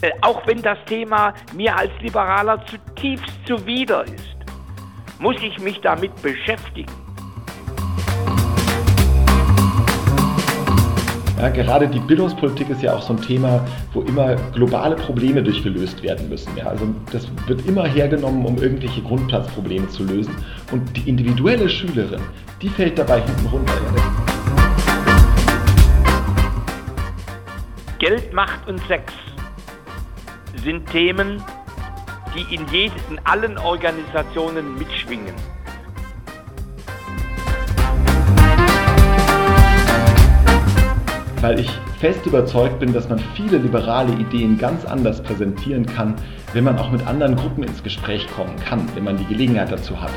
äh, auch wenn das Thema mir als Liberaler zutiefst zuwider ist, muss ich mich damit beschäftigen. Ja, gerade die Bildungspolitik ist ja auch so ein Thema, wo immer globale Probleme durchgelöst werden müssen. Ja, also das wird immer hergenommen, um irgendwelche Grundplatzprobleme zu lösen. Und die individuelle Schülerin, die fällt dabei hinten runter. Geld, Macht und Sex sind Themen, die in, jeden, in allen Organisationen mitschwingen. weil ich fest überzeugt bin, dass man viele liberale Ideen ganz anders präsentieren kann, wenn man auch mit anderen Gruppen ins Gespräch kommen kann, wenn man die Gelegenheit dazu hat.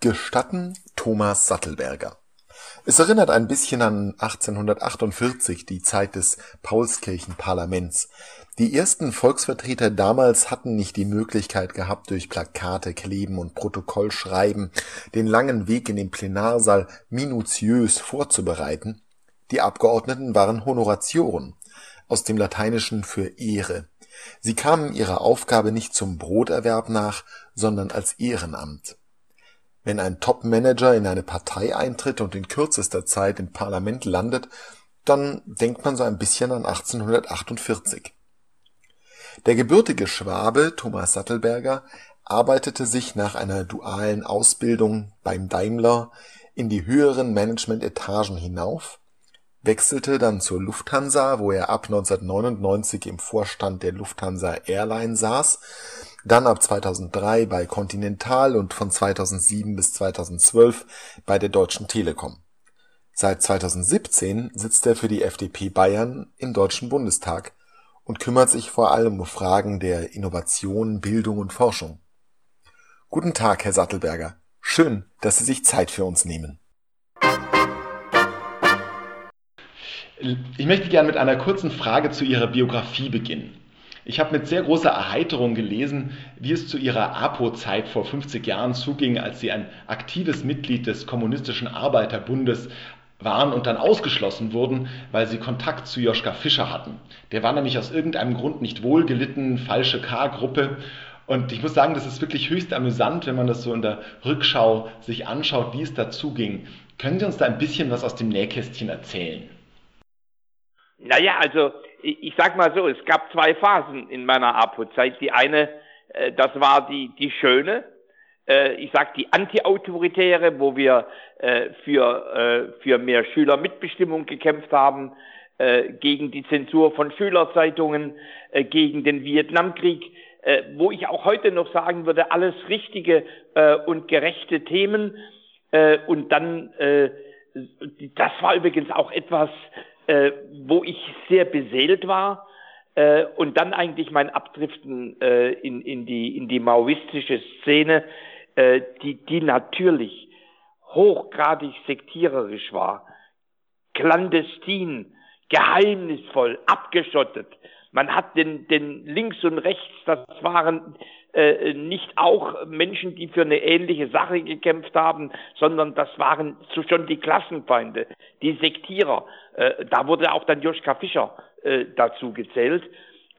Gestatten Thomas Sattelberger. Es erinnert ein bisschen an 1848, die Zeit des Paulskirchenparlaments. Die ersten Volksvertreter damals hatten nicht die Möglichkeit gehabt, durch Plakate kleben und Protokoll schreiben den langen Weg in den Plenarsaal minutiös vorzubereiten. Die Abgeordneten waren Honoratioren, aus dem Lateinischen für Ehre. Sie kamen ihrer Aufgabe nicht zum Broterwerb nach, sondern als Ehrenamt. Wenn ein Top-Manager in eine Partei eintritt und in kürzester Zeit im Parlament landet, dann denkt man so ein bisschen an 1848. Der gebürtige Schwabe Thomas Sattelberger arbeitete sich nach einer dualen Ausbildung beim Daimler in die höheren Management-Etagen hinauf, wechselte dann zur Lufthansa, wo er ab 1999 im Vorstand der Lufthansa Airline saß, dann ab 2003 bei Continental und von 2007 bis 2012 bei der Deutschen Telekom. Seit 2017 sitzt er für die FDP Bayern im Deutschen Bundestag und kümmert sich vor allem um Fragen der Innovation, Bildung und Forschung. Guten Tag, Herr Sattelberger. Schön, dass Sie sich Zeit für uns nehmen. Ich möchte gerne mit einer kurzen Frage zu Ihrer Biografie beginnen. Ich habe mit sehr großer Erheiterung gelesen, wie es zu Ihrer APO-Zeit vor 50 Jahren zuging, als Sie ein aktives Mitglied des Kommunistischen Arbeiterbundes waren und dann ausgeschlossen wurden, weil sie Kontakt zu Joschka Fischer hatten. Der war nämlich aus irgendeinem Grund nicht wohlgelitten, falsche K-Gruppe. Und ich muss sagen, das ist wirklich höchst amüsant, wenn man das so in der Rückschau sich anschaut, wie es dazu ging. Können Sie uns da ein bisschen was aus dem Nähkästchen erzählen? Naja, also ich sag mal so, es gab zwei Phasen in meiner APO-Zeit. Die eine, äh, das war die, die schöne, äh, ich sag die antiautoritäre, wo wir äh, für, äh, für mehr Schülermitbestimmung gekämpft haben, äh, gegen die Zensur von Schülerzeitungen, äh, gegen den Vietnamkrieg, äh, wo ich auch heute noch sagen würde, alles richtige äh, und gerechte Themen. Äh, und dann, äh, das war übrigens auch etwas, äh, wo ich sehr beseelt war. Äh, und dann eigentlich mein Abdriften äh, in, in, die, in die maoistische Szene, äh, die, die natürlich hochgradig sektiererisch war, clandestin, geheimnisvoll, abgeschottet. Man hat den, den links und rechts, das waren äh, nicht auch Menschen, die für eine ähnliche Sache gekämpft haben, sondern das waren so schon die Klassenfeinde, die Sektierer. Äh, da wurde auch dann Joschka Fischer äh, dazu gezählt.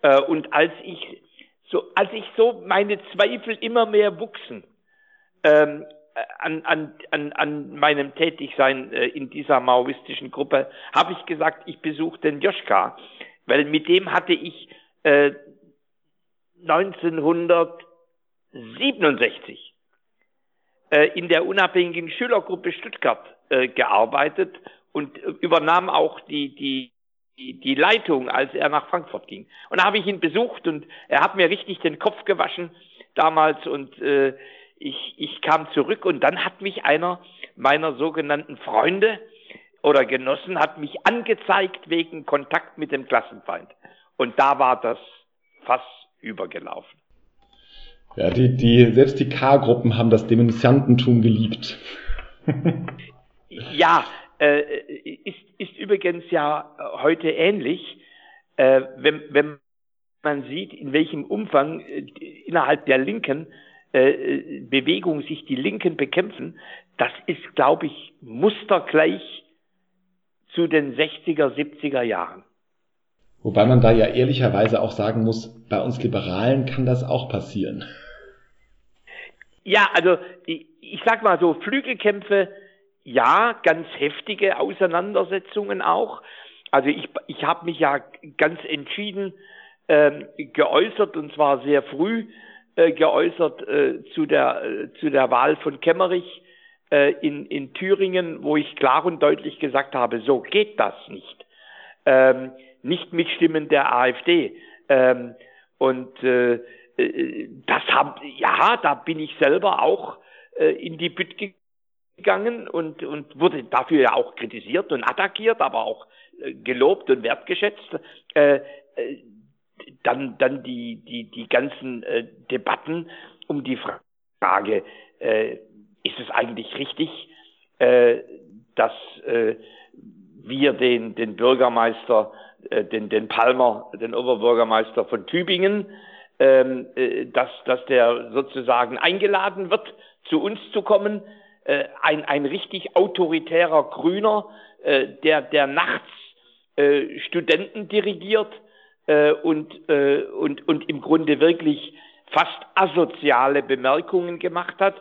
Äh, und als ich so, als ich so meine Zweifel immer mehr wuchsen, ähm, an, an, an, an meinem Tätigsein äh, in dieser maoistischen Gruppe habe ich gesagt, ich besuche den Joschka, weil mit dem hatte ich äh, 1967 äh, in der unabhängigen Schülergruppe Stuttgart äh, gearbeitet und äh, übernahm auch die, die, die, Leitung, als er nach Frankfurt ging. Und da habe ich ihn besucht und er hat mir richtig den Kopf gewaschen damals und äh, ich, ich kam zurück und dann hat mich einer meiner sogenannten Freunde oder Genossen hat mich angezeigt wegen Kontakt mit dem Klassenfeind. Und da war das fast übergelaufen. Ja, die, die, selbst die K-Gruppen haben das Denunziantentum geliebt. ja, äh, ist, ist übrigens ja heute ähnlich, äh, wenn, wenn man sieht, in welchem Umfang äh, innerhalb der Linken äh, Bewegung sich die Linken bekämpfen, das ist, glaube ich, mustergleich zu den 60er, 70er Jahren. Wobei man da ja ehrlicherweise auch sagen muss, bei uns Liberalen kann das auch passieren. Ja, also ich, ich sag mal so, Flügelkämpfe, ja, ganz heftige Auseinandersetzungen auch. Also ich, ich habe mich ja ganz entschieden ähm, geäußert und zwar sehr früh äh, geäußert äh, zu, der, äh, zu der Wahl von Kemmerich äh, in, in Thüringen, wo ich klar und deutlich gesagt habe, so geht das nicht. Ähm, nicht mit Stimmen der AfD. Ähm, und äh, äh das hab, ja, da bin ich selber auch äh, in die Bütt gegangen und, und wurde dafür ja auch kritisiert und attackiert, aber auch äh, gelobt und wertgeschätzt. Äh, äh, dann, dann die, die, die ganzen äh, Debatten um die Frage, äh, ist es eigentlich richtig, äh, dass äh, wir den, den Bürgermeister, äh, den, den Palmer, den Oberbürgermeister von Tübingen, ähm, äh, dass, dass der sozusagen eingeladen wird, zu uns zu kommen, äh, ein, ein richtig autoritärer Grüner, äh, der, der nachts äh, Studenten dirigiert äh, und, äh, und, und im Grunde wirklich fast asoziale Bemerkungen gemacht hat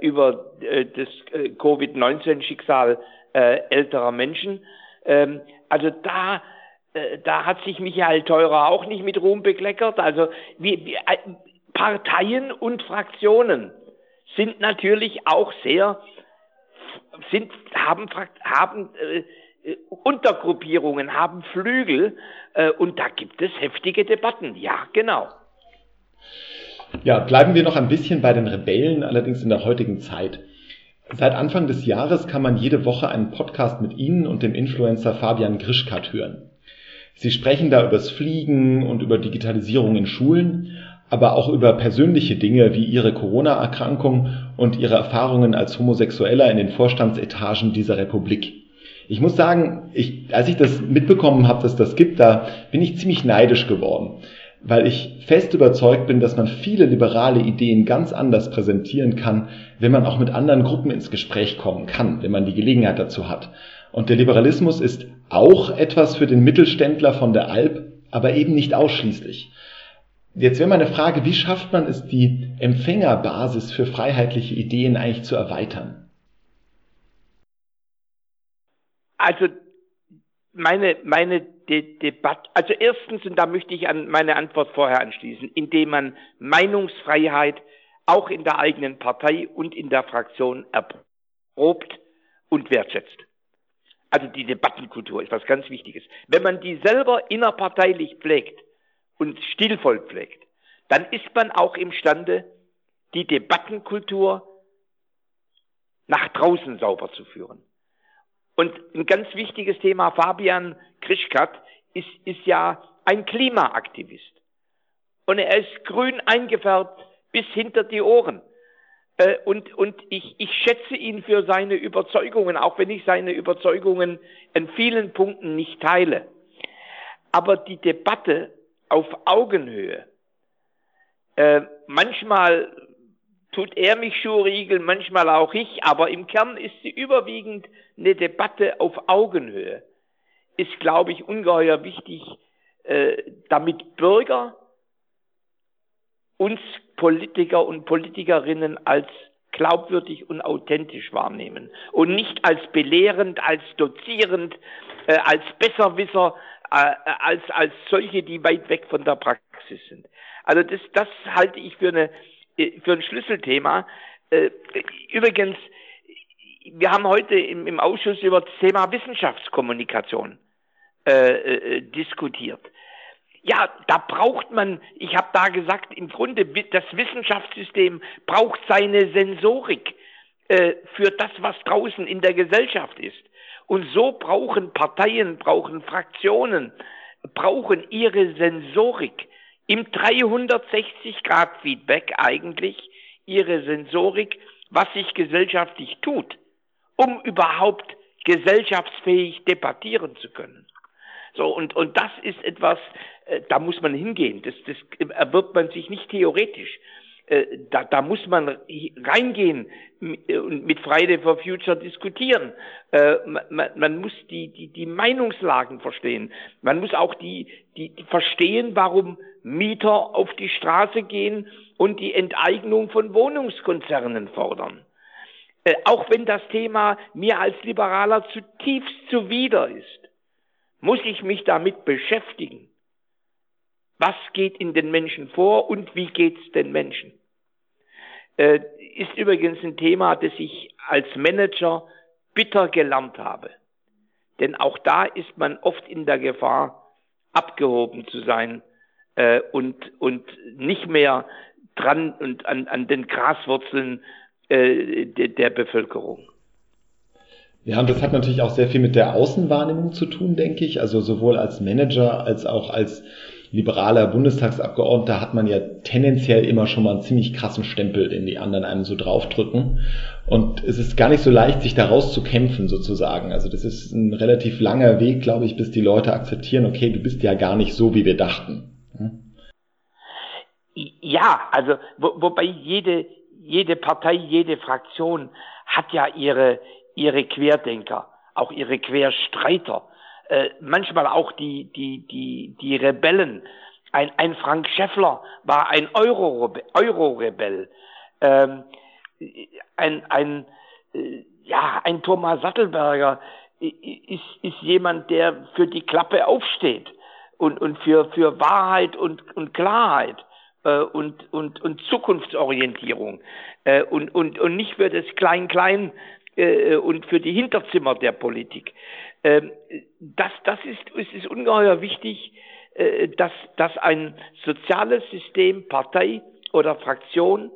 über äh, das äh, Covid-19-Schicksal äh, älterer Menschen. Ähm, also da, äh, da hat sich Michael Teurer auch nicht mit Ruhm bekleckert. Also wie, wie, äh, Parteien und Fraktionen sind natürlich auch sehr, sind, haben, haben äh, Untergruppierungen, haben Flügel äh, und da gibt es heftige Debatten. Ja, genau. Ja, bleiben wir noch ein bisschen bei den Rebellen, allerdings in der heutigen Zeit. Seit Anfang des Jahres kann man jede Woche einen Podcast mit Ihnen und dem Influencer Fabian Grischkat hören. Sie sprechen da übers Fliegen und über Digitalisierung in Schulen, aber auch über persönliche Dinge wie Ihre Corona-Erkrankung und Ihre Erfahrungen als Homosexueller in den Vorstandsetagen dieser Republik. Ich muss sagen, ich, als ich das mitbekommen habe, dass das gibt, da bin ich ziemlich neidisch geworden weil ich fest überzeugt bin, dass man viele liberale Ideen ganz anders präsentieren kann, wenn man auch mit anderen Gruppen ins Gespräch kommen kann, wenn man die Gelegenheit dazu hat. Und der Liberalismus ist auch etwas für den Mittelständler von der Alp, aber eben nicht ausschließlich. Jetzt wäre meine Frage, wie schafft man es, die Empfängerbasis für freiheitliche Ideen eigentlich zu erweitern? Also meine, meine De Debatte, also erstens, und da möchte ich an meine Antwort vorher anschließen, indem man Meinungsfreiheit auch in der eigenen Partei und in der Fraktion erprobt und wertschätzt. Also die Debattenkultur ist was ganz Wichtiges. Wenn man die selber innerparteilich pflegt und stilvoll pflegt, dann ist man auch imstande, die Debattenkultur nach draußen sauber zu führen. Und ein ganz wichtiges Thema, Fabian Krischkat ist, ist ja ein Klimaaktivist. Und er ist grün eingefärbt bis hinter die Ohren. Äh, und, und ich, ich schätze ihn für seine Überzeugungen, auch wenn ich seine Überzeugungen in vielen Punkten nicht teile. Aber die Debatte auf Augenhöhe, äh, manchmal tut er mich schuhriegeln, manchmal auch ich, aber im Kern ist sie überwiegend eine Debatte auf Augenhöhe. Ist, glaube ich, ungeheuer wichtig, äh, damit Bürger uns Politiker und Politikerinnen als glaubwürdig und authentisch wahrnehmen und nicht als belehrend, als dozierend, äh, als Besserwisser, äh, als, als solche, die weit weg von der Praxis sind. Also das, das halte ich für eine für ein Schlüsselthema. Äh, übrigens, wir haben heute im, im Ausschuss über das Thema Wissenschaftskommunikation äh, äh, diskutiert. Ja, da braucht man, ich habe da gesagt, im Grunde das Wissenschaftssystem braucht seine Sensorik äh, für das, was draußen in der Gesellschaft ist. Und so brauchen Parteien, brauchen Fraktionen, brauchen ihre Sensorik im 360-Grad-Feedback eigentlich ihre Sensorik, was sich gesellschaftlich tut, um überhaupt gesellschaftsfähig debattieren zu können. So, und, und das ist etwas, äh, da muss man hingehen. Das, das erwirbt man sich nicht theoretisch. Äh, da, da muss man reingehen und mit Friday for Future diskutieren. Äh, man, man muss die, die, die Meinungslagen verstehen. Man muss auch die, die, die verstehen, warum Mieter auf die Straße gehen und die Enteignung von Wohnungskonzernen fordern. Äh, auch wenn das Thema mir als Liberaler zutiefst zuwider ist, muss ich mich damit beschäftigen. Was geht in den Menschen vor und wie geht es den Menschen? Äh, ist übrigens ein Thema, das ich als Manager bitter gelernt habe. Denn auch da ist man oft in der Gefahr, abgehoben zu sein äh, und, und nicht mehr dran und an, an den Graswurzeln äh, de, der Bevölkerung. Ja, und das hat natürlich auch sehr viel mit der Außenwahrnehmung zu tun, denke ich. Also sowohl als Manager als auch als liberaler Bundestagsabgeordneter hat man ja tendenziell immer schon mal einen ziemlich krassen Stempel, den die anderen einem so draufdrücken. Und es ist gar nicht so leicht, sich daraus zu kämpfen, sozusagen. Also das ist ein relativ langer Weg, glaube ich, bis die Leute akzeptieren, okay, du bist ja gar nicht so, wie wir dachten. Ja, also wo, wobei jede, jede Partei, jede Fraktion hat ja ihre, ihre Querdenker, auch ihre Querstreiter äh, manchmal auch die, die, die, die Rebellen. Ein, ein Frank Schäffler war ein Euro-Rebell. ähm, ein, ein, äh, ja, ein Thomas Sattelberger ist, ist jemand, der für die Klappe aufsteht und, und für, für Wahrheit und, und Klarheit äh, und, und, und Zukunftsorientierung äh, und, und, und nicht für das Klein-Klein und für die Hinterzimmer der Politik. Ähm, das, das ist, es ist ungeheuer wichtig, äh, dass, dass ein soziales System, Partei oder Fraktion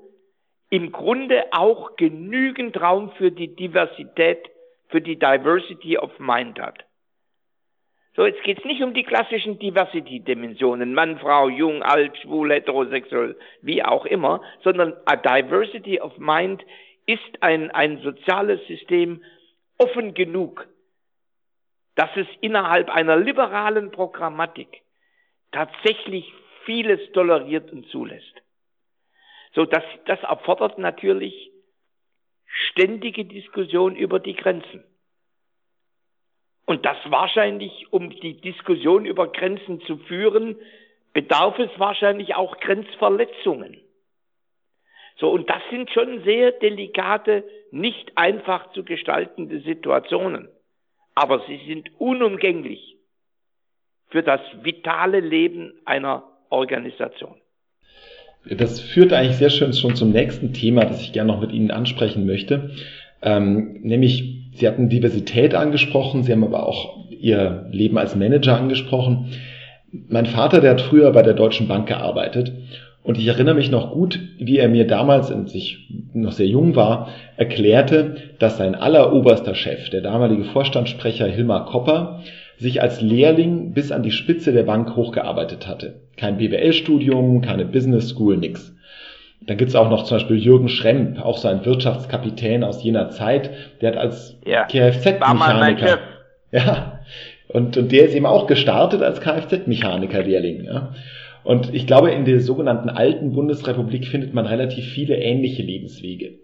im Grunde auch genügend Raum für die Diversität, für die Diversity of Mind hat. So, jetzt geht es nicht um die klassischen Diversity-Dimensionen, Mann, Frau, jung, alt, schwul, heterosexuell, wie auch immer, sondern a Diversity of Mind ist ein, ein soziales System offen genug, dass es innerhalb einer liberalen Programmatik tatsächlich vieles toleriert und zulässt. So, das, das erfordert natürlich ständige Diskussion über die Grenzen. Und das wahrscheinlich, um die Diskussion über Grenzen zu führen, bedarf es wahrscheinlich auch Grenzverletzungen. So, und das sind schon sehr delikate, nicht einfach zu gestaltende Situationen aber sie sind unumgänglich für das vitale Leben einer Organisation. Das führt eigentlich sehr schön schon zum nächsten Thema, das ich gerne noch mit Ihnen ansprechen möchte. Ähm, nämlich, Sie hatten Diversität angesprochen, Sie haben aber auch Ihr Leben als Manager angesprochen. Mein Vater, der hat früher bei der Deutschen Bank gearbeitet und ich erinnere mich noch gut, wie er mir damals, als ich noch sehr jung war, erklärte, dass sein alleroberster Chef, der damalige Vorstandssprecher Hilmar Kopper, sich als Lehrling bis an die Spitze der Bank hochgearbeitet hatte. Kein BWL-Studium, keine Business School, nix. Dann gibt's auch noch zum Beispiel Jürgen Schremp, auch so ein Wirtschaftskapitän aus jener Zeit, der hat als ja, Kfz-Mechaniker. Ja, und, und der ist eben auch gestartet als Kfz-Mechaniker-Lehrling. Ja. Und ich glaube, in der sogenannten alten Bundesrepublik findet man relativ viele ähnliche Lebenswege.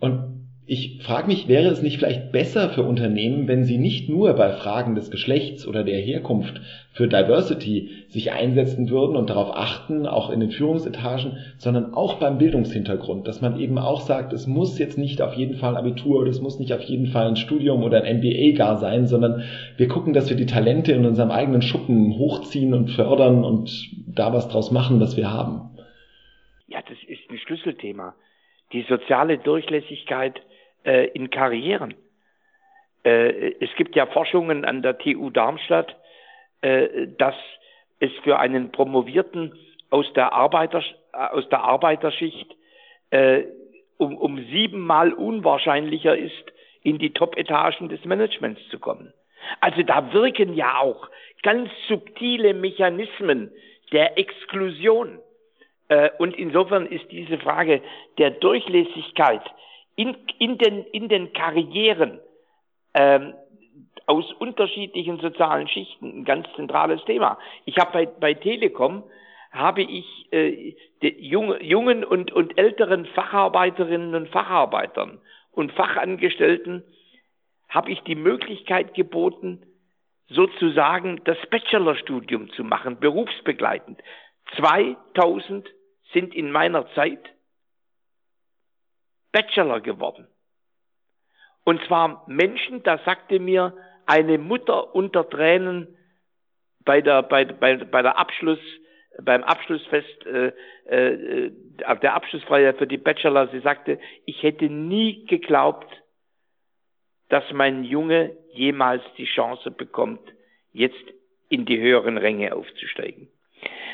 Und ich frage mich, wäre es nicht vielleicht besser für Unternehmen, wenn sie nicht nur bei Fragen des Geschlechts oder der Herkunft für Diversity sich einsetzen würden und darauf achten, auch in den Führungsetagen, sondern auch beim Bildungshintergrund, dass man eben auch sagt, es muss jetzt nicht auf jeden Fall Abitur oder es muss nicht auf jeden Fall ein Studium oder ein MBA gar sein, sondern wir gucken, dass wir die Talente in unserem eigenen Schuppen hochziehen und fördern und da was draus machen, was wir haben. Ja, das ist ein Schlüsselthema. Die soziale Durchlässigkeit äh, in Karrieren. Äh, es gibt ja Forschungen an der TU Darmstadt, äh, dass es für einen Promovierten aus der, Arbeiter, äh, aus der Arbeiterschicht äh, um, um siebenmal unwahrscheinlicher ist, in die Top-Etagen des Managements zu kommen. Also da wirken ja auch ganz subtile Mechanismen der Exklusion. Äh, und insofern ist diese Frage der Durchlässigkeit in, in, den, in den Karrieren ähm, aus unterschiedlichen sozialen Schichten ein ganz zentrales Thema. Ich habe bei, bei Telekom habe ich äh, junge, jungen und, und älteren Facharbeiterinnen und Facharbeitern und Fachangestellten habe ich die Möglichkeit geboten, sozusagen das Bachelorstudium zu machen, berufsbegleitend. 2000 sind in meiner Zeit Bachelor geworden. Und zwar Menschen, da sagte mir eine Mutter unter Tränen bei der, bei, bei, bei der Abschluss, beim Abschlussfest, äh, äh, der Abschlussfeier für die Bachelor, sie sagte, ich hätte nie geglaubt, dass mein Junge jemals die Chance bekommt, jetzt in die höheren Ränge aufzusteigen.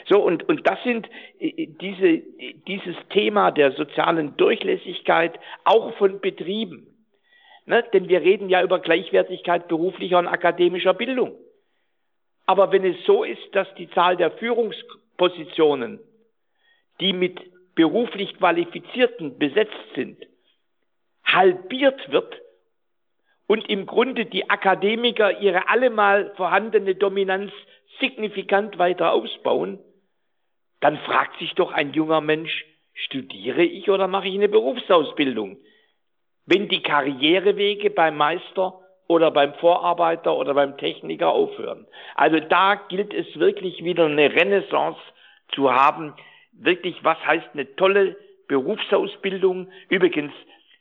So, und, und das sind äh, diese, dieses Thema der sozialen Durchlässigkeit auch von Betrieben. Ne? Denn wir reden ja über Gleichwertigkeit beruflicher und akademischer Bildung. Aber wenn es so ist, dass die Zahl der Führungspositionen, die mit beruflich Qualifizierten besetzt sind, halbiert wird und im Grunde die Akademiker ihre allemal vorhandene Dominanz signifikant weiter ausbauen, dann fragt sich doch ein junger Mensch, studiere ich oder mache ich eine Berufsausbildung? Wenn die Karrierewege beim Meister oder beim Vorarbeiter oder beim Techniker aufhören. Also da gilt es wirklich wieder eine Renaissance zu haben. Wirklich, was heißt eine tolle Berufsausbildung? Übrigens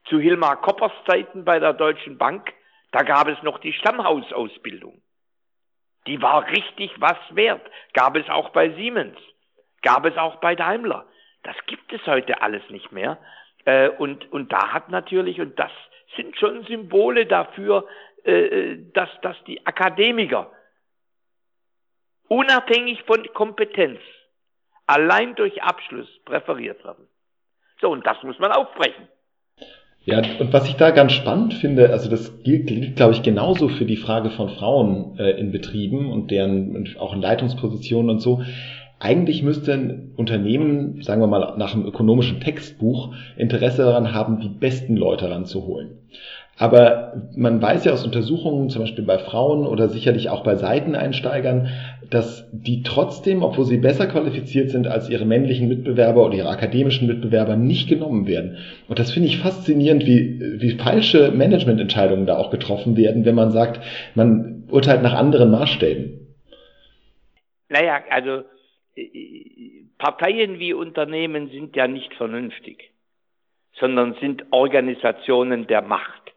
zu Hilmar Koppers Zeiten bei der Deutschen Bank, da gab es noch die Stammhausausbildung. Die war richtig was wert. Gab es auch bei Siemens. Gab es auch bei Daimler. Das gibt es heute alles nicht mehr. Äh, und, und da hat natürlich, und das sind schon Symbole dafür, äh, dass, dass die Akademiker unabhängig von Kompetenz allein durch Abschluss präferiert werden. So, und das muss man aufbrechen. Ja, und was ich da ganz spannend finde, also das gilt, gilt glaube ich, genauso für die Frage von Frauen äh, in Betrieben und deren auch in Leitungspositionen und so. Eigentlich müsste ein Unternehmen, sagen wir mal nach einem ökonomischen Textbuch, Interesse daran haben, die besten Leute ranzuholen. Aber man weiß ja aus Untersuchungen, zum Beispiel bei Frauen oder sicherlich auch bei Seiteneinsteigern, dass die trotzdem, obwohl sie besser qualifiziert sind als ihre männlichen Mitbewerber oder ihre akademischen Mitbewerber, nicht genommen werden. Und das finde ich faszinierend, wie, wie falsche Managemententscheidungen da auch getroffen werden, wenn man sagt, man urteilt nach anderen Maßstäben. Naja, also Parteien wie Unternehmen sind ja nicht vernünftig, sondern sind Organisationen der Macht.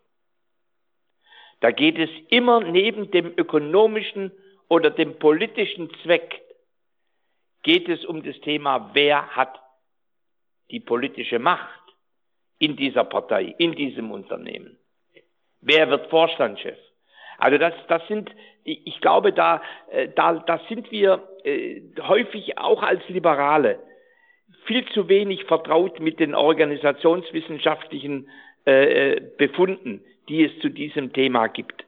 Da geht es immer neben dem ökonomischen oder dem politischen Zweck, geht es um das Thema, wer hat die politische Macht in dieser Partei, in diesem Unternehmen. Wer wird Vorstandschef? Also das, das sind, ich glaube, da, äh, da, da sind wir äh, häufig auch als Liberale viel zu wenig vertraut mit den organisationswissenschaftlichen äh, Befunden die es zu diesem Thema gibt.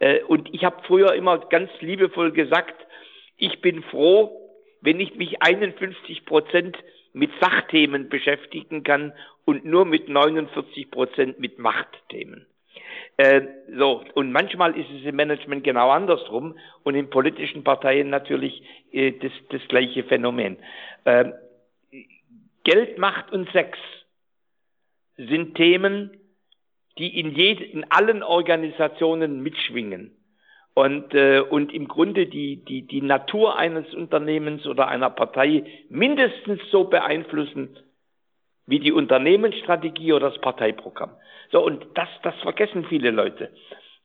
Äh, und ich habe früher immer ganz liebevoll gesagt, ich bin froh, wenn ich mich 51 Prozent mit Sachthemen beschäftigen kann und nur mit 49 Prozent mit Machtthemen. Äh, so, und manchmal ist es im Management genau andersrum und in politischen Parteien natürlich äh, das, das gleiche Phänomen. Äh, Geld, Macht und Sex sind Themen, die in, jed in allen Organisationen mitschwingen und, äh, und im Grunde die, die, die Natur eines Unternehmens oder einer Partei mindestens so beeinflussen wie die Unternehmensstrategie oder das Parteiprogramm. So, und das, das vergessen viele Leute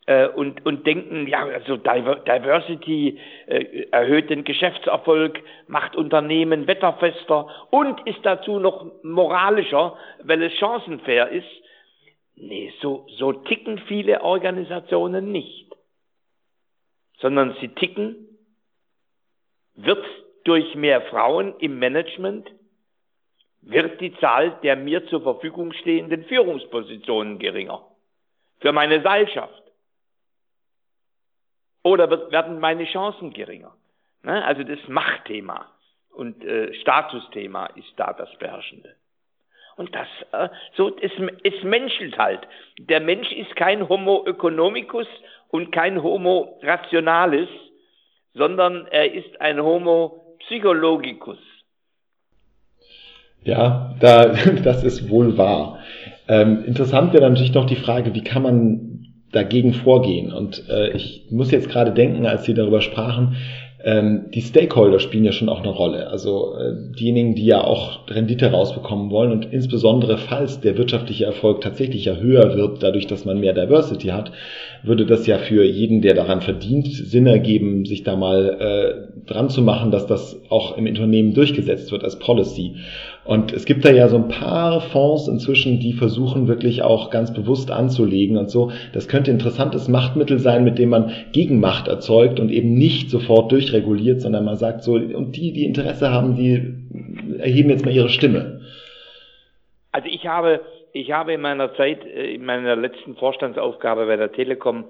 äh, und, und denken, ja, also Diversity äh, erhöht den Geschäftserfolg, macht Unternehmen wetterfester und ist dazu noch moralischer, weil es chancenfair ist. Nee, so, so ticken viele Organisationen nicht, sondern sie ticken, wird durch mehr Frauen im Management, wird die Zahl der mir zur Verfügung stehenden Führungspositionen geringer für meine Seilschaft. Oder wird, werden meine Chancen geringer. Ne? Also das Machtthema und äh, Statusthema ist da das Beherrschende. Und das, äh, so, es, es menschelt halt. Der Mensch ist kein Homo economicus und kein Homo rationalis, sondern er ist ein Homo psychologicus. Ja, da, das ist wohl wahr. Ähm, interessant wäre natürlich noch die Frage, wie kann man dagegen vorgehen? Und äh, ich muss jetzt gerade denken, als Sie darüber sprachen, die Stakeholder spielen ja schon auch eine Rolle. Also äh, diejenigen, die ja auch Rendite rausbekommen wollen und insbesondere falls der wirtschaftliche Erfolg tatsächlich ja höher wird, dadurch, dass man mehr Diversity hat, würde das ja für jeden, der daran verdient, Sinn ergeben, sich da mal äh, dran zu machen, dass das auch im Unternehmen durchgesetzt wird als Policy. Und es gibt da ja so ein paar Fonds inzwischen, die versuchen wirklich auch ganz bewusst anzulegen und so. Das könnte interessantes Machtmittel sein, mit dem man Gegenmacht erzeugt und eben nicht sofort durchreguliert, sondern man sagt so, und die, die Interesse haben, die erheben jetzt mal ihre Stimme. Also ich habe, ich habe in meiner Zeit, äh, in meiner letzten Vorstandsaufgabe bei der Telekom,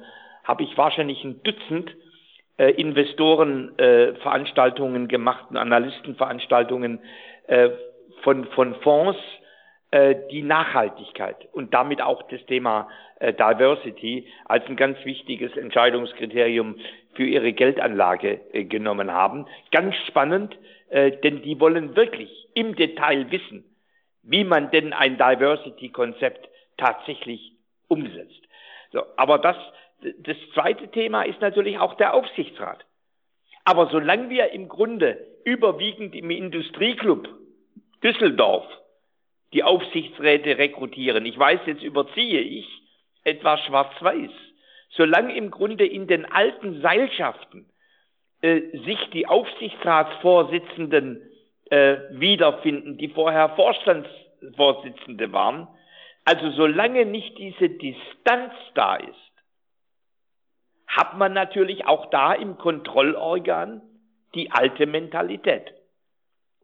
habe ich wahrscheinlich ein Dutzend äh, Investorenveranstaltungen äh, gemacht, Analystenveranstaltungen, von, von Fonds äh, die Nachhaltigkeit und damit auch das Thema äh, Diversity als ein ganz wichtiges Entscheidungskriterium für ihre Geldanlage äh, genommen haben. Ganz spannend, äh, denn die wollen wirklich im Detail wissen, wie man denn ein Diversity-Konzept tatsächlich umsetzt. So, aber das, das zweite Thema ist natürlich auch der Aufsichtsrat. Aber solange wir im Grunde überwiegend im Industrieclub Düsseldorf die Aufsichtsräte rekrutieren. Ich weiß, jetzt überziehe ich etwas schwarz-weiß. Solange im Grunde in den alten Seilschaften äh, sich die Aufsichtsratsvorsitzenden äh, wiederfinden, die vorher Vorstandsvorsitzende waren, also solange nicht diese Distanz da ist, hat man natürlich auch da im Kontrollorgan die alte Mentalität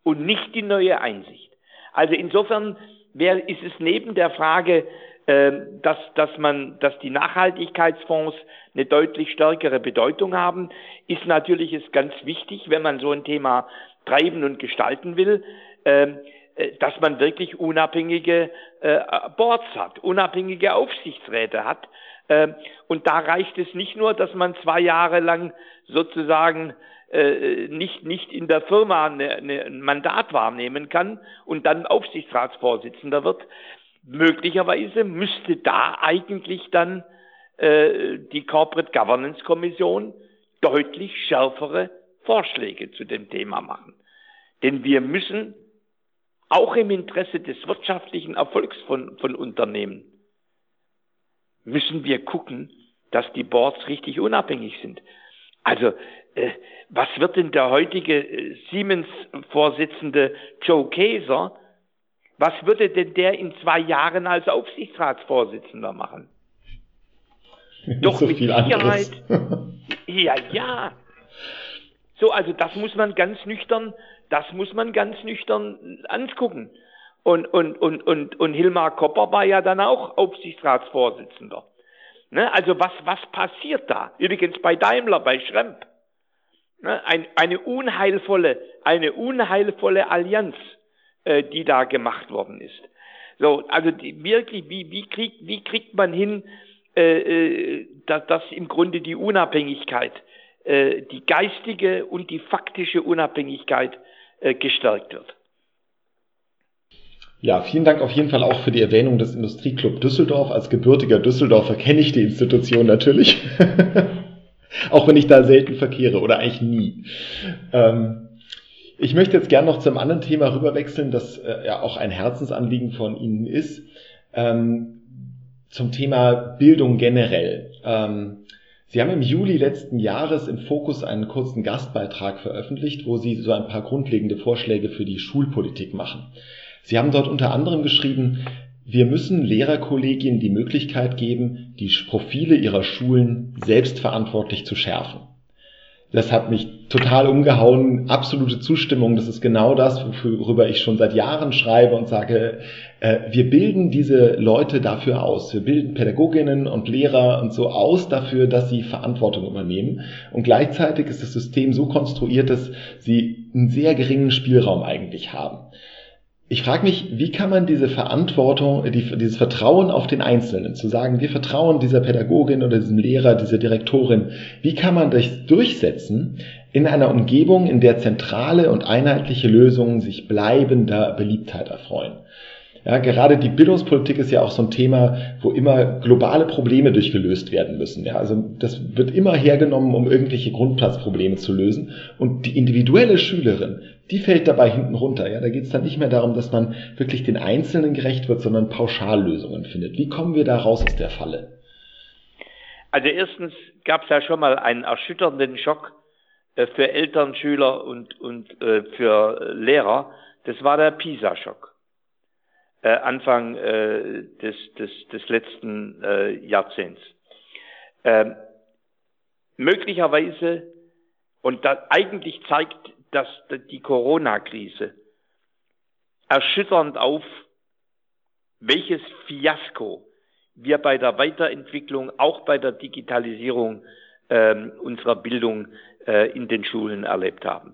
und nicht die neue Einsicht. Also insofern wär, ist es neben der Frage, äh, dass, dass man, dass die Nachhaltigkeitsfonds eine deutlich stärkere Bedeutung haben, ist natürlich es ganz wichtig, wenn man so ein Thema treiben und gestalten will, ähm, äh, dass man wirklich unabhängige äh, Boards hat, unabhängige Aufsichtsräte hat. Äh, und da reicht es nicht nur, dass man zwei Jahre lang sozusagen nicht, nicht in der Firma ein Mandat wahrnehmen kann und dann Aufsichtsratsvorsitzender wird. Möglicherweise müsste da eigentlich dann äh, die Corporate Governance Kommission deutlich schärfere Vorschläge zu dem Thema machen. Denn wir müssen auch im Interesse des wirtschaftlichen Erfolgs von, von Unternehmen müssen wir gucken, dass die Boards richtig unabhängig sind. Also äh, was wird denn der heutige äh, Siemens-Vorsitzende Joe Kaeser, was würde denn der in zwei Jahren als Aufsichtsratsvorsitzender machen? Nicht Doch so mit Sicherheit. ja, ja. So, also das muss man ganz nüchtern, das muss man ganz nüchtern angucken. Und, und, und, und, und Hilmar Kopper war ja dann auch Aufsichtsratsvorsitzender. Ne? Also was, was passiert da? Übrigens bei Daimler, bei Schremp. Ne? Ein, eine unheilvolle, eine unheilvolle Allianz, äh, die da gemacht worden ist. So, also die, wirklich, wie, wie, kriegt, wie kriegt man hin, äh, äh, dass, dass im Grunde die Unabhängigkeit, äh, die geistige und die faktische Unabhängigkeit äh, gestärkt wird? Ja, vielen Dank auf jeden Fall auch für die Erwähnung des Industrieclub Düsseldorf. Als gebürtiger Düsseldorfer kenne ich die Institution natürlich. auch wenn ich da selten verkehre oder eigentlich nie. Ähm, ich möchte jetzt gerne noch zum anderen Thema rüberwechseln, das äh, ja auch ein Herzensanliegen von Ihnen ist. Ähm, zum Thema Bildung generell. Ähm, Sie haben im Juli letzten Jahres im Fokus einen kurzen Gastbeitrag veröffentlicht, wo Sie so ein paar grundlegende Vorschläge für die Schulpolitik machen. Sie haben dort unter anderem geschrieben, wir müssen Lehrerkollegien die Möglichkeit geben, die Profile ihrer Schulen selbstverantwortlich zu schärfen. Das hat mich total umgehauen. Absolute Zustimmung. Das ist genau das, worüber ich schon seit Jahren schreibe und sage, äh, wir bilden diese Leute dafür aus. Wir bilden Pädagoginnen und Lehrer und so aus dafür, dass sie Verantwortung übernehmen. Und gleichzeitig ist das System so konstruiert, dass sie einen sehr geringen Spielraum eigentlich haben. Ich frage mich, wie kann man diese Verantwortung, die, dieses Vertrauen auf den Einzelnen, zu sagen, wir vertrauen dieser Pädagogin oder diesem Lehrer, dieser Direktorin, wie kann man das durchsetzen in einer Umgebung, in der zentrale und einheitliche Lösungen sich bleibender Beliebtheit erfreuen? Ja, gerade die Bildungspolitik ist ja auch so ein Thema, wo immer globale Probleme durchgelöst werden müssen. Ja, also das wird immer hergenommen, um irgendwelche Grundplatzprobleme zu lösen. Und die individuelle Schülerin, die fällt dabei hinten runter. Ja, da geht es dann nicht mehr darum, dass man wirklich den Einzelnen gerecht wird, sondern Pauschallösungen findet. Wie kommen wir da raus aus der Falle? Also erstens gab es ja schon mal einen erschütternden Schock äh, für Eltern, Schüler und, und äh, für Lehrer. Das war der PISA-Schock äh, Anfang äh, des, des, des letzten äh, Jahrzehnts. Ähm, möglicherweise, und da eigentlich zeigt dass die Corona-Krise erschütternd auf, welches Fiasko wir bei der Weiterentwicklung, auch bei der Digitalisierung äh, unserer Bildung äh, in den Schulen erlebt haben.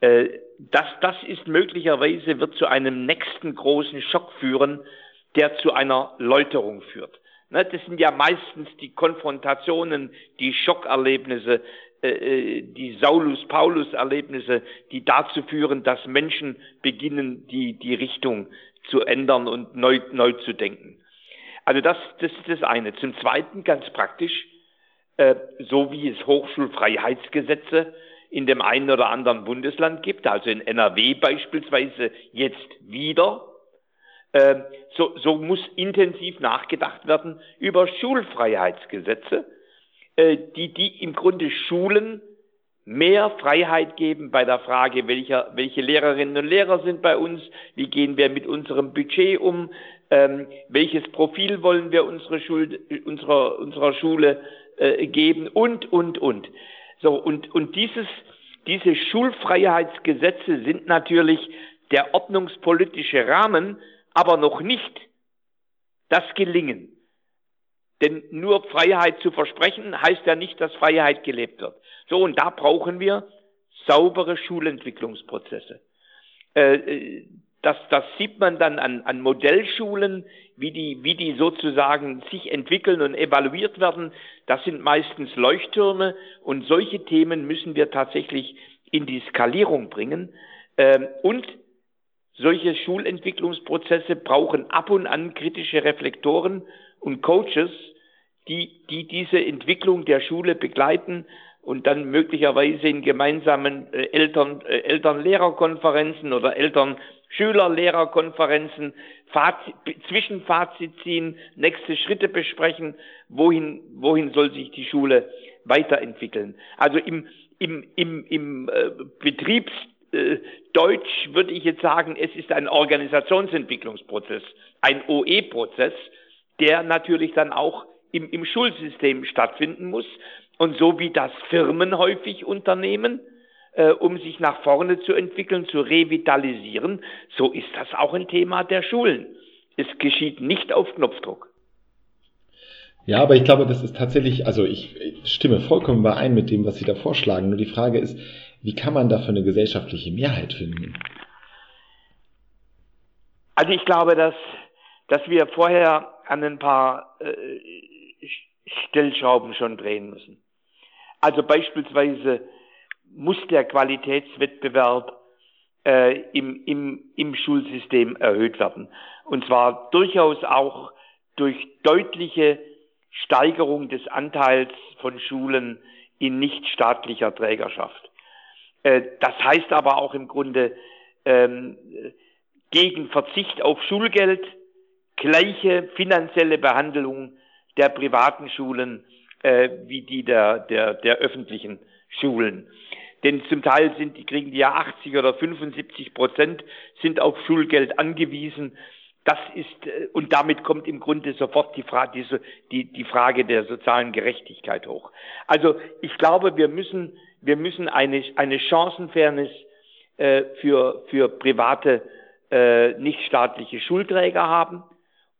Äh, das, das ist möglicherweise, wird zu einem nächsten großen Schock führen, der zu einer Läuterung führt. Ne, das sind ja meistens die Konfrontationen, die Schockerlebnisse, äh, äh, die Saulus-Paulus-Erlebnisse, die dazu führen, dass Menschen beginnen, die, die Richtung zu ändern und neu, neu zu denken. Also das, das ist das eine. Zum Zweiten ganz praktisch, so wie es Hochschulfreiheitsgesetze in dem einen oder anderen Bundesland gibt, also in NRW beispielsweise jetzt wieder. Äh, so, so muss intensiv nachgedacht werden über Schulfreiheitsgesetze, äh, die, die im Grunde Schulen mehr Freiheit geben bei der Frage, welcher, welche Lehrerinnen und Lehrer sind bei uns, wie gehen wir mit unserem Budget um, ähm, welches Profil wollen wir unsere Schul unserer, unserer Schule äh, geben und, und, und. So, und, und dieses, diese Schulfreiheitsgesetze sind natürlich der ordnungspolitische Rahmen, aber noch nicht das Gelingen. Denn nur Freiheit zu versprechen heißt ja nicht, dass Freiheit gelebt wird. So, und da brauchen wir saubere Schulentwicklungsprozesse. Äh, äh das, das sieht man dann an, an Modellschulen, wie die, wie die sozusagen sich entwickeln und evaluiert werden. Das sind meistens Leuchttürme und solche Themen müssen wir tatsächlich in die Skalierung bringen. Ähm, und solche Schulentwicklungsprozesse brauchen ab und an kritische Reflektoren und Coaches, die, die diese Entwicklung der Schule begleiten und dann möglicherweise in gemeinsamen äh, Eltern, äh, Eltern-Lehrer-Konferenzen oder Eltern-Schüler-Lehrer-Konferenzen Zwischenfazit ziehen, nächste Schritte besprechen, wohin, wohin soll sich die Schule weiterentwickeln. Also im, im, im, im äh, Betriebsdeutsch würde ich jetzt sagen, es ist ein Organisationsentwicklungsprozess, ein OE-Prozess, der natürlich dann auch im, im Schulsystem stattfinden muss. Und so wie das Firmen häufig unternehmen, äh, um sich nach vorne zu entwickeln, zu revitalisieren, so ist das auch ein Thema der Schulen. Es geschieht nicht auf Knopfdruck. Ja, aber ich glaube, das ist tatsächlich, also ich stimme vollkommen überein mit dem, was Sie da vorschlagen. Nur die Frage ist, wie kann man dafür eine gesellschaftliche Mehrheit finden? Also ich glaube, dass, dass wir vorher an ein paar äh, Stellschrauben schon drehen müssen. Also beispielsweise muss der Qualitätswettbewerb äh, im, im, im Schulsystem erhöht werden. Und zwar durchaus auch durch deutliche Steigerung des Anteils von Schulen in nichtstaatlicher Trägerschaft. Äh, das heißt aber auch im Grunde ähm, gegen Verzicht auf Schulgeld, gleiche finanzielle Behandlung der privaten Schulen äh, wie die der, der, der öffentlichen Schulen. Denn zum Teil sind, die kriegen die ja 80 oder 75 Prozent, sind auf Schulgeld angewiesen. Das ist, äh, und damit kommt im Grunde sofort die Frage, die, die Frage der sozialen Gerechtigkeit hoch. Also ich glaube, wir müssen, wir müssen eine, eine Chancenfairness äh, für, für private, äh, nichtstaatliche Schulträger haben,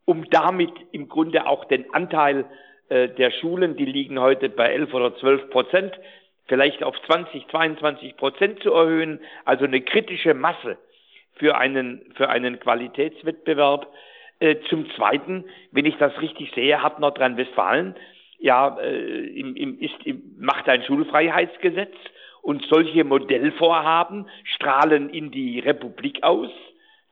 um damit im Grunde auch den Anteil äh, der Schulen, die liegen heute bei 11 oder 12 Prozent, vielleicht auf 20, 22 Prozent zu erhöhen, also eine kritische Masse für einen, für einen Qualitätswettbewerb. Äh, zum Zweiten, wenn ich das richtig sehe, hat Nordrhein-Westfalen ja äh, im, im, ist, im, macht ein Schulfreiheitsgesetz und solche Modellvorhaben strahlen in die Republik aus.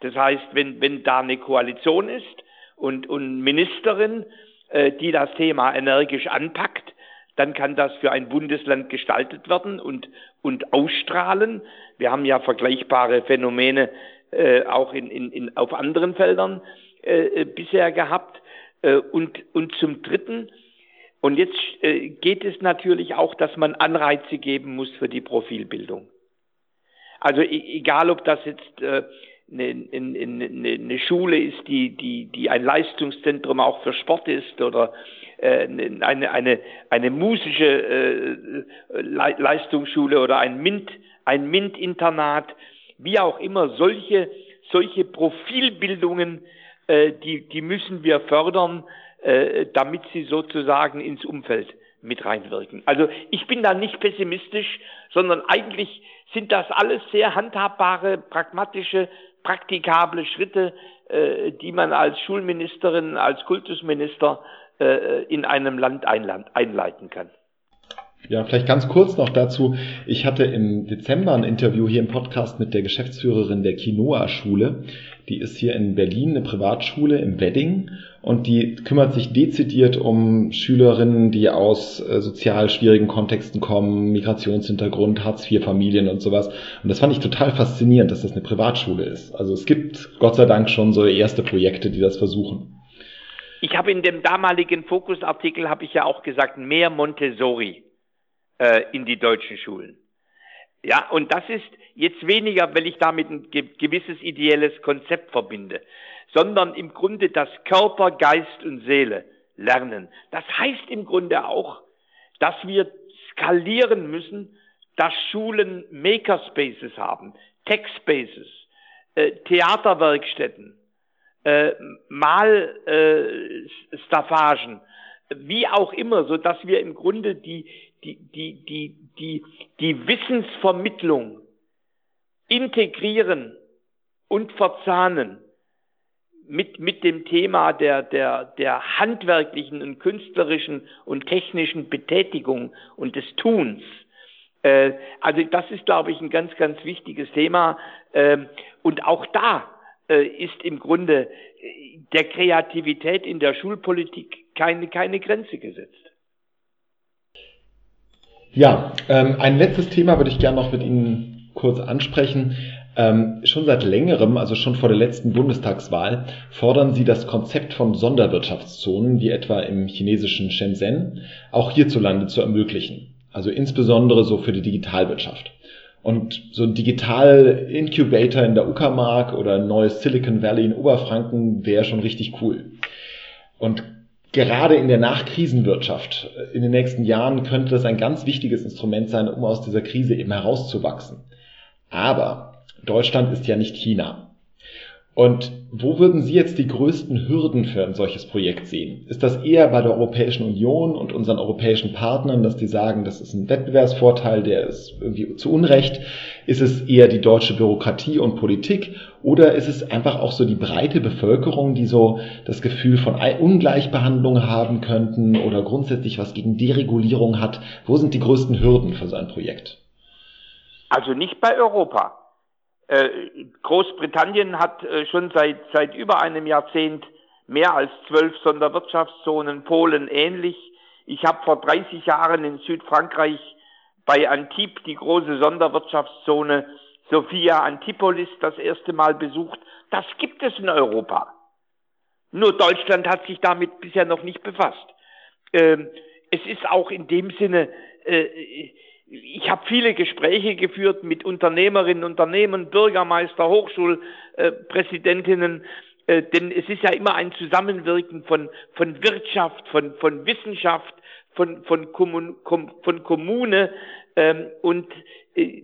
Das heißt, wenn, wenn da eine Koalition ist und, und Ministerin, äh, die das Thema energisch anpackt, dann kann das für ein Bundesland gestaltet werden und, und ausstrahlen. Wir haben ja vergleichbare Phänomene äh, auch in, in, in, auf anderen Feldern äh, äh, bisher gehabt. Äh, und, und zum Dritten, und jetzt äh, geht es natürlich auch, dass man Anreize geben muss für die Profilbildung. Also e egal, ob das jetzt äh, eine, eine, eine Schule ist, die, die, die ein Leistungszentrum auch für Sport ist oder äh, eine, eine, eine musische äh, Leistungsschule oder ein MINT, ein MINT-Internat, wie auch immer, solche, solche Profilbildungen, äh, die, die müssen wir fördern, damit sie sozusagen ins Umfeld mit reinwirken. Also ich bin da nicht pessimistisch, sondern eigentlich sind das alles sehr handhabbare, pragmatische, praktikable Schritte, äh, die man als Schulministerin, als Kultusminister äh, in einem Land einleiten kann. Ja, vielleicht ganz kurz noch dazu. Ich hatte im Dezember ein Interview hier im Podcast mit der Geschäftsführerin der Quinoa-Schule. Die ist hier in Berlin eine Privatschule im Wedding und die kümmert sich dezidiert um Schülerinnen, die aus äh, sozial schwierigen Kontexten kommen, Migrationshintergrund, Hartz-IV-Familien und sowas. Und das fand ich total faszinierend, dass das eine Privatschule ist. Also es gibt Gott sei Dank schon so erste Projekte, die das versuchen. Ich habe in dem damaligen Fokusartikel habe ich ja auch gesagt, mehr Montessori äh, in die deutschen Schulen. Ja, und das ist jetzt weniger, weil ich damit ein gewisses ideelles Konzept verbinde, sondern im Grunde das Körper, Geist und Seele lernen. Das heißt im Grunde auch, dass wir skalieren müssen, dass Schulen Makerspaces haben, Techspaces, äh, Theaterwerkstätten, äh, Malstaffagen, äh, wie auch immer, so dass wir im Grunde die, die, die, die, die, die Wissensvermittlung integrieren und verzahnen mit, mit dem Thema der, der, der handwerklichen und künstlerischen und technischen Betätigung und des Tuns. Äh, also das ist, glaube ich, ein ganz, ganz wichtiges Thema. Äh, und auch da äh, ist im Grunde äh, der Kreativität in der Schulpolitik keine, keine Grenze gesetzt. Ja, ähm, ein letztes Thema würde ich gerne noch mit Ihnen kurz ansprechen. Ähm, schon seit längerem, also schon vor der letzten Bundestagswahl, fordern Sie das Konzept von Sonderwirtschaftszonen, wie etwa im chinesischen Shenzhen, auch hierzulande zu ermöglichen. Also insbesondere so für die Digitalwirtschaft. Und so ein Digital-Incubator in der Uckermark oder ein neues Silicon Valley in Oberfranken wäre schon richtig cool. Und gerade in der Nachkrisenwirtschaft äh, in den nächsten Jahren könnte das ein ganz wichtiges Instrument sein, um aus dieser Krise eben herauszuwachsen. Aber Deutschland ist ja nicht China. Und wo würden Sie jetzt die größten Hürden für ein solches Projekt sehen? Ist das eher bei der Europäischen Union und unseren europäischen Partnern, dass die sagen, das ist ein Wettbewerbsvorteil, der ist irgendwie zu Unrecht? Ist es eher die deutsche Bürokratie und Politik? Oder ist es einfach auch so die breite Bevölkerung, die so das Gefühl von Ungleichbehandlung haben könnten oder grundsätzlich was gegen Deregulierung hat? Wo sind die größten Hürden für so ein Projekt? Also nicht bei Europa. Äh, Großbritannien hat äh, schon seit, seit über einem Jahrzehnt mehr als zwölf Sonderwirtschaftszonen, Polen ähnlich. Ich habe vor 30 Jahren in Südfrankreich bei Antibes die große Sonderwirtschaftszone Sophia Antipolis das erste Mal besucht. Das gibt es in Europa. Nur Deutschland hat sich damit bisher noch nicht befasst. Ähm, es ist auch in dem Sinne, äh, ich habe viele Gespräche geführt mit Unternehmerinnen, Unternehmen, Bürgermeister, Hochschulpräsidentinnen, äh, denn es ist ja immer ein Zusammenwirken von, von Wirtschaft, von, von Wissenschaft, von, von, Kommun, kom, von Kommune ähm, und äh,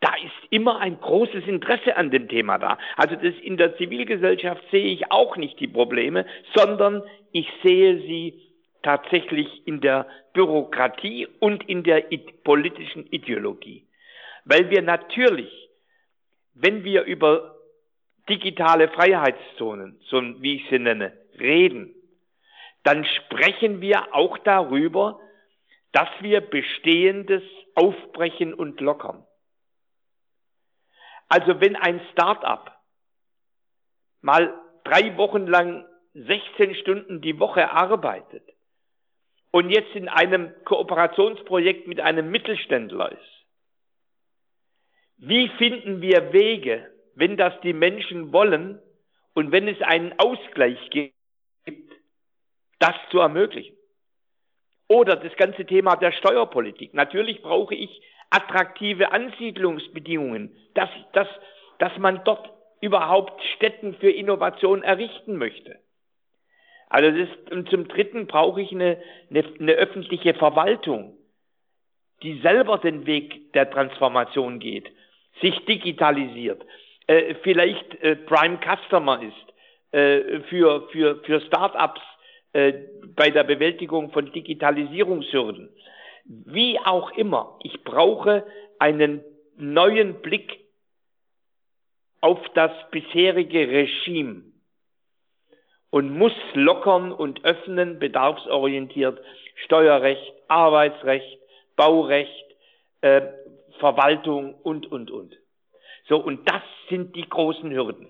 da ist immer ein großes Interesse an dem Thema da. Also das in der Zivilgesellschaft sehe ich auch nicht die Probleme, sondern ich sehe sie tatsächlich in der Bürokratie und in der politischen Ideologie. Weil wir natürlich, wenn wir über digitale Freiheitszonen, so wie ich sie nenne, reden, dann sprechen wir auch darüber, dass wir Bestehendes aufbrechen und lockern. Also wenn ein Start-up mal drei Wochen lang 16 Stunden die Woche arbeitet und jetzt in einem Kooperationsprojekt mit einem Mittelständler ist, wie finden wir Wege, wenn das die Menschen wollen und wenn es einen Ausgleich gibt, das zu ermöglichen? Oder das ganze Thema der Steuerpolitik. Natürlich brauche ich attraktive Ansiedlungsbedingungen, dass, dass, dass man dort überhaupt Städten für Innovation errichten möchte. Also das, und zum Dritten brauche ich eine, eine, eine öffentliche Verwaltung, die selber den Weg der Transformation geht, sich digitalisiert, äh, vielleicht äh, Prime Customer ist äh, für, für, für Start-ups äh, bei der Bewältigung von Digitalisierungshürden. Wie auch immer, ich brauche einen neuen Blick auf das bisherige Regime und muss lockern und öffnen, bedarfsorientiert, Steuerrecht, Arbeitsrecht, Baurecht, äh, Verwaltung und, und, und. So, und das sind die großen Hürden.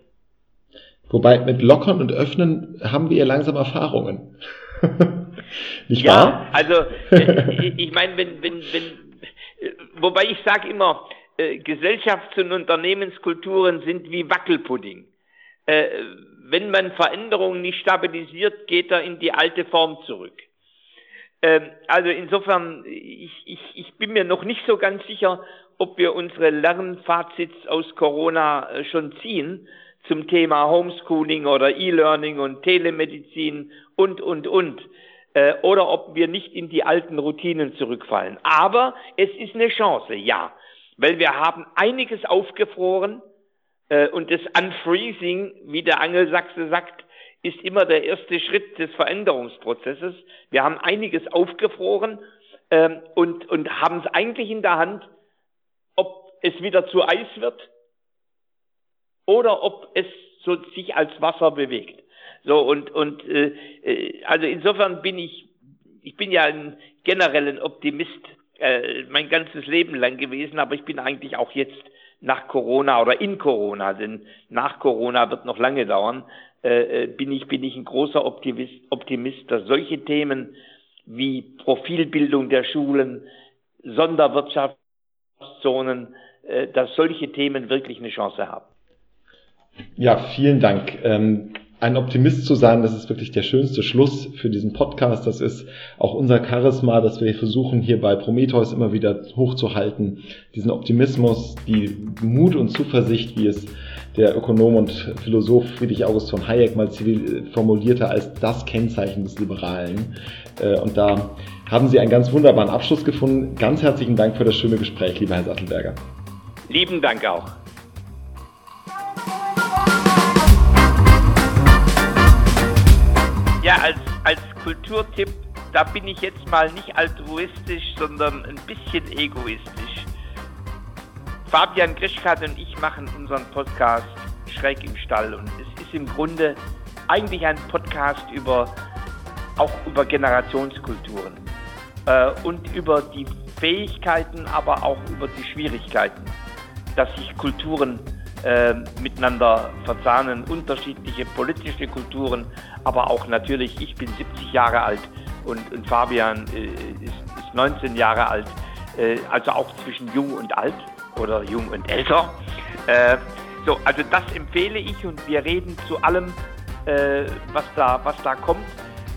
Wobei mit Lockern und Öffnen haben wir ja langsam Erfahrungen. Nicht ja, wahr? also äh, ich meine, wenn, wenn, wenn, äh, wobei ich sage immer, äh, Gesellschafts- und Unternehmenskulturen sind wie Wackelpudding. Äh, wenn man Veränderungen nicht stabilisiert, geht er in die alte Form zurück. Äh, also insofern, ich, ich, ich bin mir noch nicht so ganz sicher, ob wir unsere Lernfazits aus Corona äh, schon ziehen zum Thema Homeschooling oder E-Learning und Telemedizin und, und, und. Äh, oder ob wir nicht in die alten Routinen zurückfallen. Aber es ist eine Chance, ja. Weil wir haben einiges aufgefroren und das Unfreezing, wie der Angelsachse sagt, ist immer der erste Schritt des Veränderungsprozesses. Wir haben einiges aufgefroren äh, und, und haben es eigentlich in der Hand, ob es wieder zu Eis wird oder ob es so sich als Wasser bewegt. So und und äh, äh, also insofern bin ich ich bin ja ein generellen Optimist äh, mein ganzes Leben lang gewesen, aber ich bin eigentlich auch jetzt nach Corona oder in Corona, denn nach Corona wird noch lange dauern, äh, äh bin ich bin ich ein großer Optimist, Optimist, dass solche Themen wie Profilbildung der Schulen, Sonderwirtschaftszonen, äh, dass solche Themen wirklich eine Chance haben. Ja, vielen Dank. Ähm, ein Optimist zu sein, das ist wirklich der schönste Schluss für diesen Podcast. Das ist auch unser Charisma, dass wir versuchen, hier bei Prometheus immer wieder hochzuhalten. Diesen Optimismus, die Mut und Zuversicht, wie es der Ökonom und Philosoph Friedrich August von Hayek mal formulierte als das Kennzeichen des Liberalen. Äh, und da haben Sie einen ganz wunderbaren Abschluss gefunden. Ganz herzlichen Dank für das schöne Gespräch, lieber Herr Sattelberger. Lieben Dank auch. Als, als Kulturtipp, da bin ich jetzt mal nicht altruistisch, sondern ein bisschen egoistisch. Fabian Grischkat und ich machen unseren Podcast schräg im Stall und es ist im Grunde eigentlich ein Podcast über auch über Generationskulturen äh, und über die Fähigkeiten, aber auch über die Schwierigkeiten, dass sich Kulturen äh, miteinander verzahnen, unterschiedliche politische Kulturen, aber auch natürlich, ich bin 70 Jahre alt und, und Fabian äh, ist, ist 19 Jahre alt, äh, also auch zwischen jung und alt oder jung und älter. Äh, so, also das empfehle ich und wir reden zu allem, äh, was, da, was da kommt.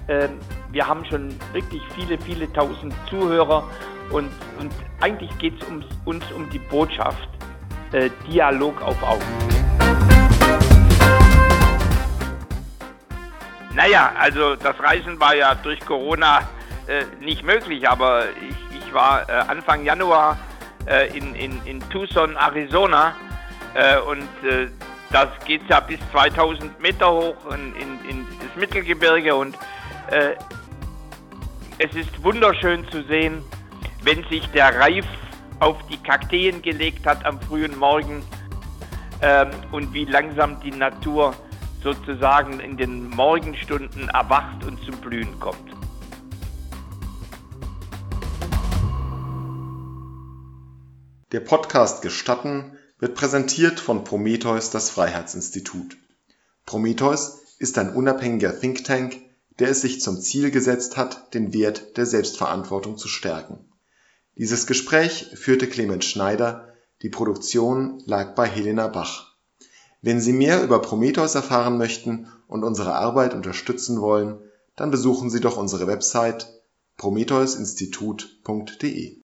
Ähm, wir haben schon wirklich viele, viele tausend Zuhörer und, und eigentlich geht es uns um die Botschaft äh, Dialog auf Augenhöhe. Naja, also das Reisen war ja durch Corona äh, nicht möglich, aber ich, ich war äh, Anfang Januar äh, in, in, in Tucson, Arizona äh, und äh, das geht ja bis 2000 Meter hoch in, in, in das Mittelgebirge und es ist wunderschön zu sehen, wenn sich der Reif auf die Kakteen gelegt hat am frühen Morgen ähm, und wie langsam die Natur sozusagen in den Morgenstunden erwacht und zum Blühen kommt. Der Podcast Gestatten wird präsentiert von Prometheus, das Freiheitsinstitut. Prometheus ist ein unabhängiger Think Tank, der es sich zum Ziel gesetzt hat, den Wert der Selbstverantwortung zu stärken. Dieses Gespräch führte Clemens Schneider, die Produktion lag bei Helena Bach. Wenn Sie mehr über Prometheus erfahren möchten und unsere Arbeit unterstützen wollen, dann besuchen Sie doch unsere Website prometheusinstitut.de